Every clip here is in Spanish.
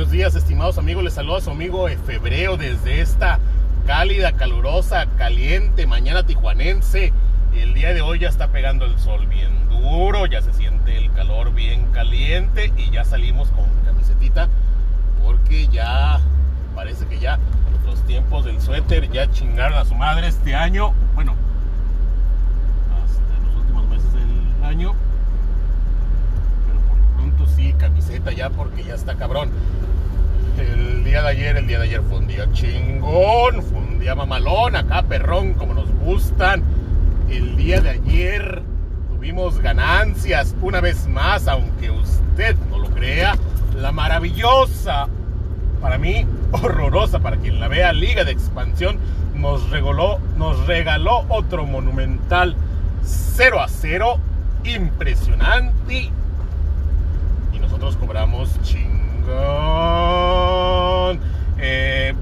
buenos días, estimados amigos. Les saluda a su amigo Febreo desde esta cálida, calurosa, caliente mañana tijuanense. El día de hoy ya está pegando el sol bien duro, ya se siente el calor bien caliente y ya salimos con camisetita porque ya parece que ya los tiempos del suéter ya chingaron a su madre este año. Bueno, hasta los últimos meses del año sí, camiseta ya porque ya está cabrón. El día de ayer, el día de ayer fue un día chingón, fue un día mamalón, acá perrón, como nos gustan. El día de ayer tuvimos ganancias, una vez más, aunque usted no lo crea, la maravillosa, para mí, horrorosa, para quien la vea, Liga de Expansión, nos regaló, nos regaló otro monumental 0 a 0, impresionante nosotros cobramos chingón. Eh,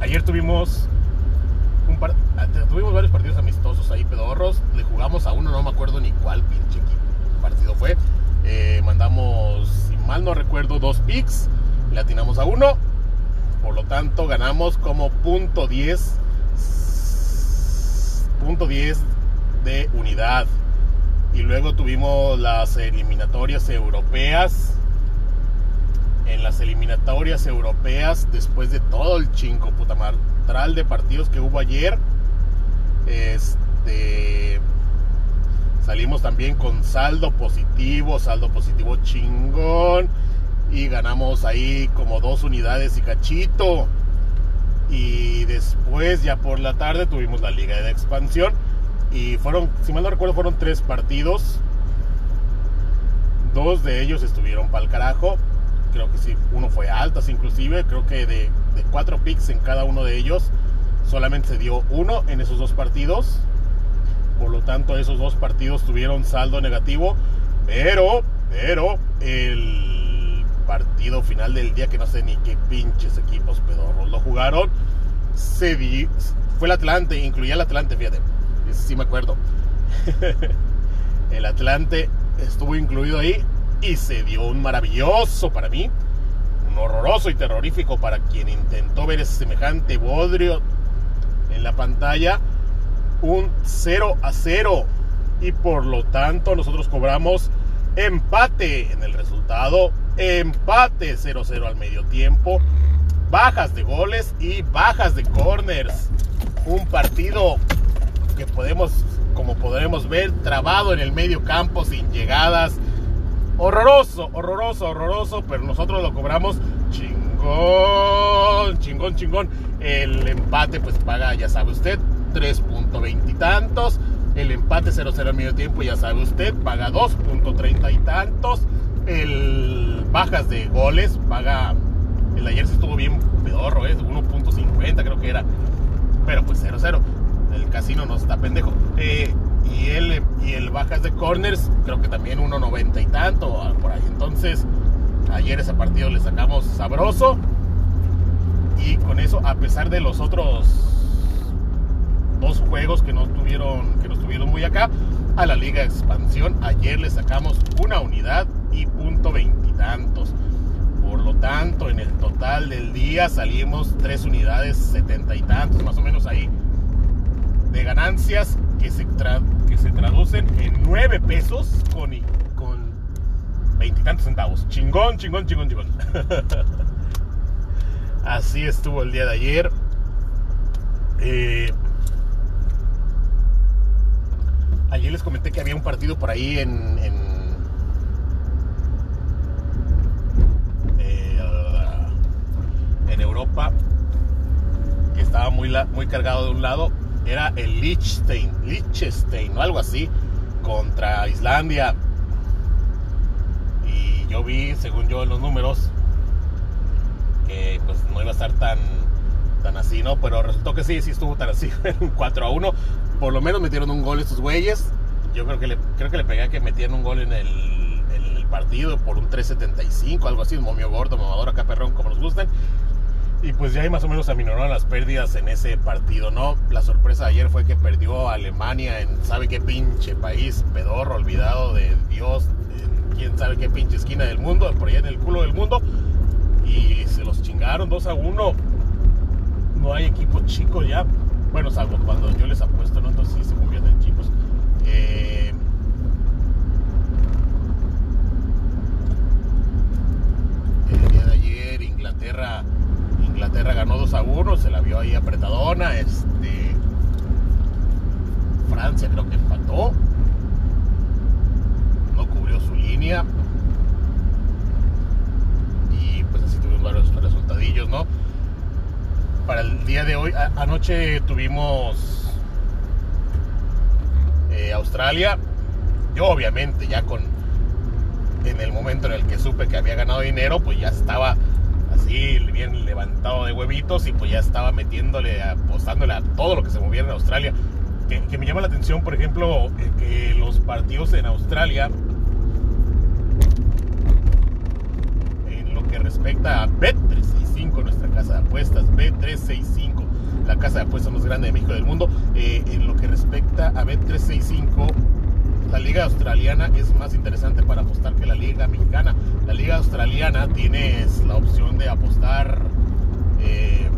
ayer ah, tuvimos varios partidos amistosos ahí, pedorros. Le jugamos a uno, no me acuerdo ni cuál pinche partido fue. Eh, mandamos, si mal no recuerdo, dos picks. Le atinamos a uno. Por lo tanto, ganamos como punto 10. Punto 10 de unidad. Y luego tuvimos las eliminatorias europeas. En las eliminatorias europeas, después de todo el chingo putamatral de partidos que hubo ayer, este salimos también con saldo positivo, saldo positivo chingón. Y ganamos ahí como dos unidades y cachito. Y después, ya por la tarde, tuvimos la Liga de Expansión y fueron, si mal no recuerdo, fueron tres partidos. Dos de ellos estuvieron para el carajo. Creo que sí, uno fue altas inclusive. Creo que de, de cuatro picks en cada uno de ellos, solamente se dio uno en esos dos partidos. Por lo tanto, esos dos partidos tuvieron saldo negativo. Pero, pero, el partido final del día, que no sé ni qué pinches equipos pedorros lo jugaron, se di, fue el Atlante, incluía el Atlante, fíjate sí me acuerdo. el Atlante estuvo incluido ahí y se dio un maravilloso para mí, un horroroso y terrorífico para quien intentó ver ese semejante bodrio en la pantalla, un 0 a 0 y por lo tanto nosotros cobramos empate en el resultado, empate 0-0 al medio tiempo, bajas de goles y bajas de corners. Un partido que podemos, como podremos ver, trabado en el medio campo sin llegadas. Horroroso, horroroso, horroroso, pero nosotros lo cobramos chingón, chingón, chingón. El empate pues paga, ya sabe usted, 3.20 y tantos. El empate 0-0 al medio tiempo, ya sabe usted, paga 2.30 y tantos. El bajas de goles paga, el ayer se estuvo bien pedorro, ¿eh? 1.50 creo que era, pero pues 0-0 el casino no está pendejo. Eh, y, el, y el bajas de corners, creo que también 1.90 y tanto, ah, por ahí. Entonces, ayer ese partido le sacamos sabroso. Y con eso, a pesar de los otros dos juegos que no tuvieron, que no estuvieron muy acá, a la Liga Expansión, ayer le sacamos una unidad y punto veintitantos. Por lo tanto, en el total del día salimos tres unidades setenta y tantos, más o menos ahí de ganancias que se, que se traducen en 9 pesos con, con veintitantos centavos. Chingón, chingón, chingón, chingón. Así estuvo el día de ayer. Eh, ayer les comenté que había un partido por ahí en, en, eh, en Europa que estaba muy, muy cargado de un lado era el Liechtenstein, Liechtenstein o algo así, contra Islandia. Y yo vi, según yo, los números, que pues no iba a estar tan, tan así, ¿no? Pero resultó que sí, sí estuvo tan así, un 4 a 1. Por lo menos metieron un gol estos güeyes. Yo creo que le, creo que le pegué a que metieran un gol en el, el partido por un 3.75, algo así, un momio gordo, mamador acá perrón, como nos gusten. Y pues ya ahí más o menos aminoraron las pérdidas en ese partido, ¿no? La sorpresa de ayer fue que perdió Alemania en, ¿sabe qué pinche país? Pedorro, olvidado de Dios, quién sabe qué pinche esquina del mundo, por allá en el culo del mundo. Y se los chingaron 2 a 1. No hay equipo chico ya. Bueno, salvo cuando yo les apuesto, ¿no? Entonces sí se convierten en chicos. Eh, el día de ayer Inglaterra Inglaterra ganó 2 a 1, se la vio ahí apretadona. Este, Francia creo que empató. No cubrió su línea. Y pues así tuvimos varios resultadillos, ¿no? Para el día de hoy, anoche tuvimos eh, Australia. Yo obviamente ya con en el momento en el que supe que había ganado dinero, pues ya estaba bien levantado de huevitos y pues ya estaba metiéndole, apostándole a todo lo que se moviera en Australia. Que, me llama la atención, por ejemplo, eh, que los partidos en Australia, en lo que respecta a Bet365, nuestra casa de apuestas, Bet365, la casa de apuestas más grande de México del mundo, eh, en lo que respecta a Bet365, la liga australiana es más interesante para apostar que la liga mexicana. La liga australiana tienes la opción de apostar. Eh,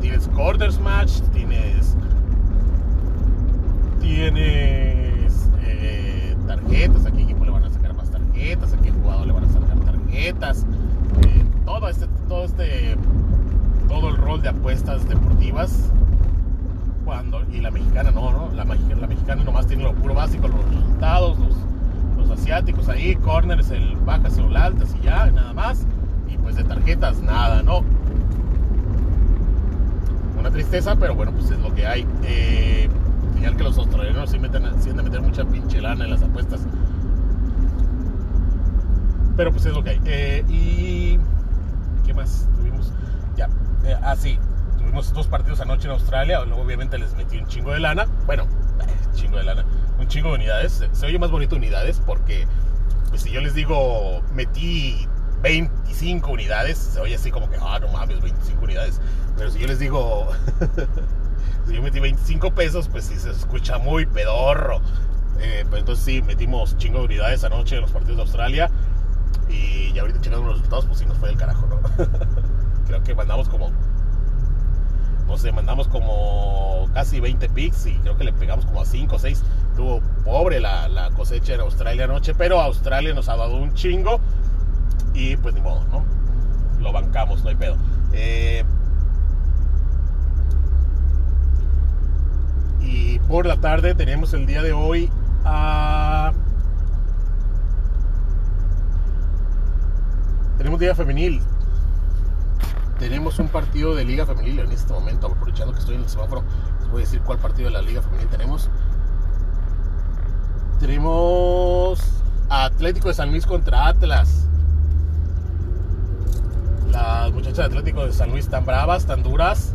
tienes quarters match, tienes. Tienes eh, tarjetas. A qué equipo le van a sacar más tarjetas, a qué jugador le van a sacar tarjetas. Eh, todo este. Todo este. Todo el rol de apuestas deportivas y la mexicana no, ¿no? La, la mexicana nomás tiene lo puro básico, los resultados, los, asiáticos ahí, corners, el bajas y el altas y ya, nada más. Y pues de tarjetas, nada, ¿no? Una tristeza, pero bueno, pues es lo que hay. Eh, que los australianos sí, meten, sí de meter mucha pinche lana en las apuestas. Pero pues es lo que hay. Eh, y. ¿Qué más tuvimos? Ya. Eh, ah, sí dos partidos anoche en Australia, obviamente les metí un chingo de lana, bueno, chingo de lana, un chingo de unidades, se oye más bonito unidades porque pues si yo les digo metí 25 unidades, se oye así como que, ah, no mames, 25 unidades, pero si yo les digo, si yo metí 25 pesos, pues sí se escucha muy pedorro. Eh, pues entonces sí, metimos chingo de unidades anoche en los partidos de Australia y ya ahorita chingando los resultados, pues sí nos fue del carajo, ¿no? Creo que mandamos como no sé, mandamos como casi 20 picks y creo que le pegamos como a 5 o 6. Tuvo pobre la, cosecha en Australia anoche, pero Australia nos ha dado un chingo y pues ni modo, ¿no? Lo bancamos, no hay pedo. Eh, y por la tarde tenemos el día de hoy a... Tenemos día femenil, tenemos un partido de Liga Femenil en este momento, aprovechando que estoy en el semáforo, les voy a decir cuál partido de la Liga Femenil tenemos. Tenemos Atlético de San Luis contra Atlas. Las muchachas de Atlético de San Luis están bravas, tan duras,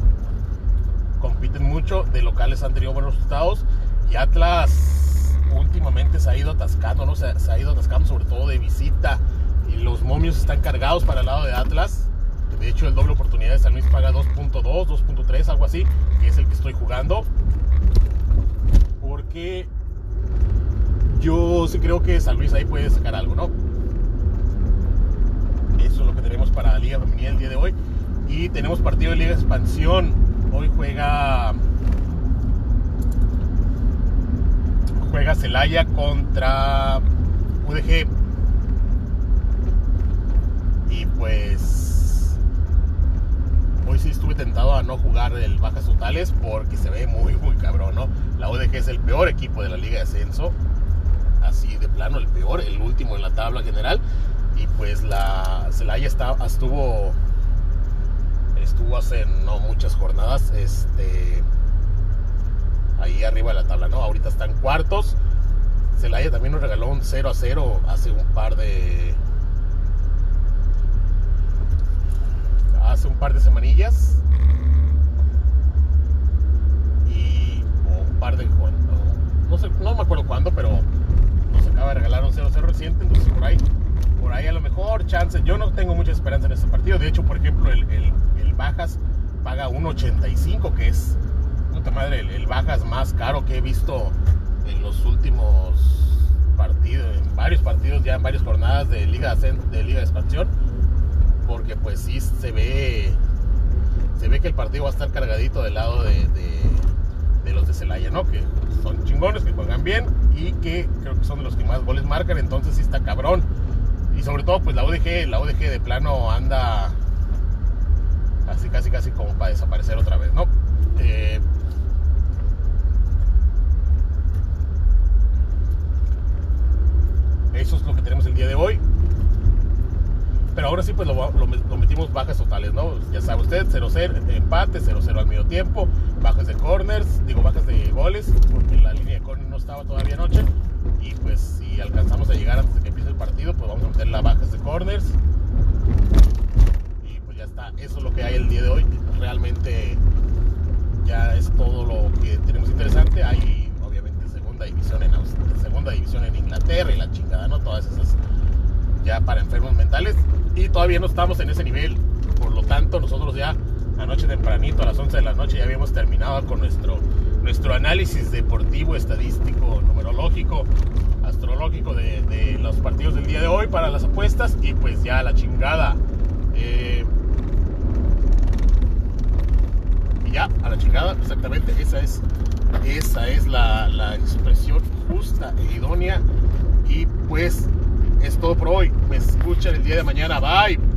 compiten mucho, de locales han tenido buenos resultados y Atlas últimamente se ha ido atascando, ¿no? Se, se ha ido atascando sobre todo de visita y los momios están cargados para el lado de Atlas de hecho, el doble oportunidad de San Luis paga 2.2, 2.3, algo así, que es el que estoy jugando. Porque yo sí creo que San Luis ahí puede sacar algo, ¿no? Eso es lo que tenemos para la Liga Femenina el día de hoy. Y tenemos partido de Liga Expansión. Hoy juega. Juega Celaya contra UDG. Estuve tentado a no jugar el Bajas Totales porque se ve muy, muy cabrón, ¿no? La UDG es el peor equipo de la Liga de Ascenso. Así de plano, el peor, el último en la tabla general. Y pues la Celaya estuvo estuvo hace no muchas jornadas este ahí arriba de la tabla, ¿no? Ahorita están cuartos. Celaya también nos regaló un 0 a 0 hace un par de hace un par de semanillas. Y un par de no, sé, no me acuerdo cuándo, pero nos acaba de regalar un 0-0 reciente, entonces por ahí, por ahí a lo mejor chance. Yo no tengo mucha esperanza en este partido. De hecho, por ejemplo, el, el, Bajas paga 1.85, que es puta madre, el, Bajas más caro que he visto en los últimos partidos, en partidos ya en varias jornadas de Liga de Liga de Expansión. Porque pues sí se ve. Se ve que el partido va a estar cargadito del lado de, los de Celaya, ¿no? Que son chingones, que juegan bien y que creo que son de los que más goles marcan. Entonces sí está cabrón. Y sobre todo, pues la UDG, la UDG de plano anda casi, casi, casi como para desaparecer otra vez, ¿no? Eh, eso es lo que tenemos el día de hoy. Pero ahora sí, pues lo, metimos bajas totales, ¿no? Ya sabe usted, 0-0, empate, 0-0 al medio tiempo, bajas de corners, digo bajas de goles, porque la línea de corners no estaba todavía anoche. Y pues si alcanzamos a llegar antes de que empiece el partido, pues vamos a meter las bajas de corners. Y pues ya está, eso es lo que hay el día de hoy. Realmente ya es todo lo que tenemos interesante. Hay obviamente segunda división en segunda división en Inglaterra y la chingada, ¿no? Todas esas ya para enfermos mentales y todavía no estamos en ese nivel. Por lo tanto, nosotros ya anoche tempranito, a las 11 de la noche, ya habíamos terminado con nuestro, nuestro análisis deportivo, estadístico, numerológico, astrológico de, los partidos del día de hoy para las apuestas y pues ya la chingada. Eh, y ya, a la chingada, exactamente, esa es, esa es la, la expresión justa e idónea. Y pues es todo por hoy. Me escuchan el día de mañana. Bye.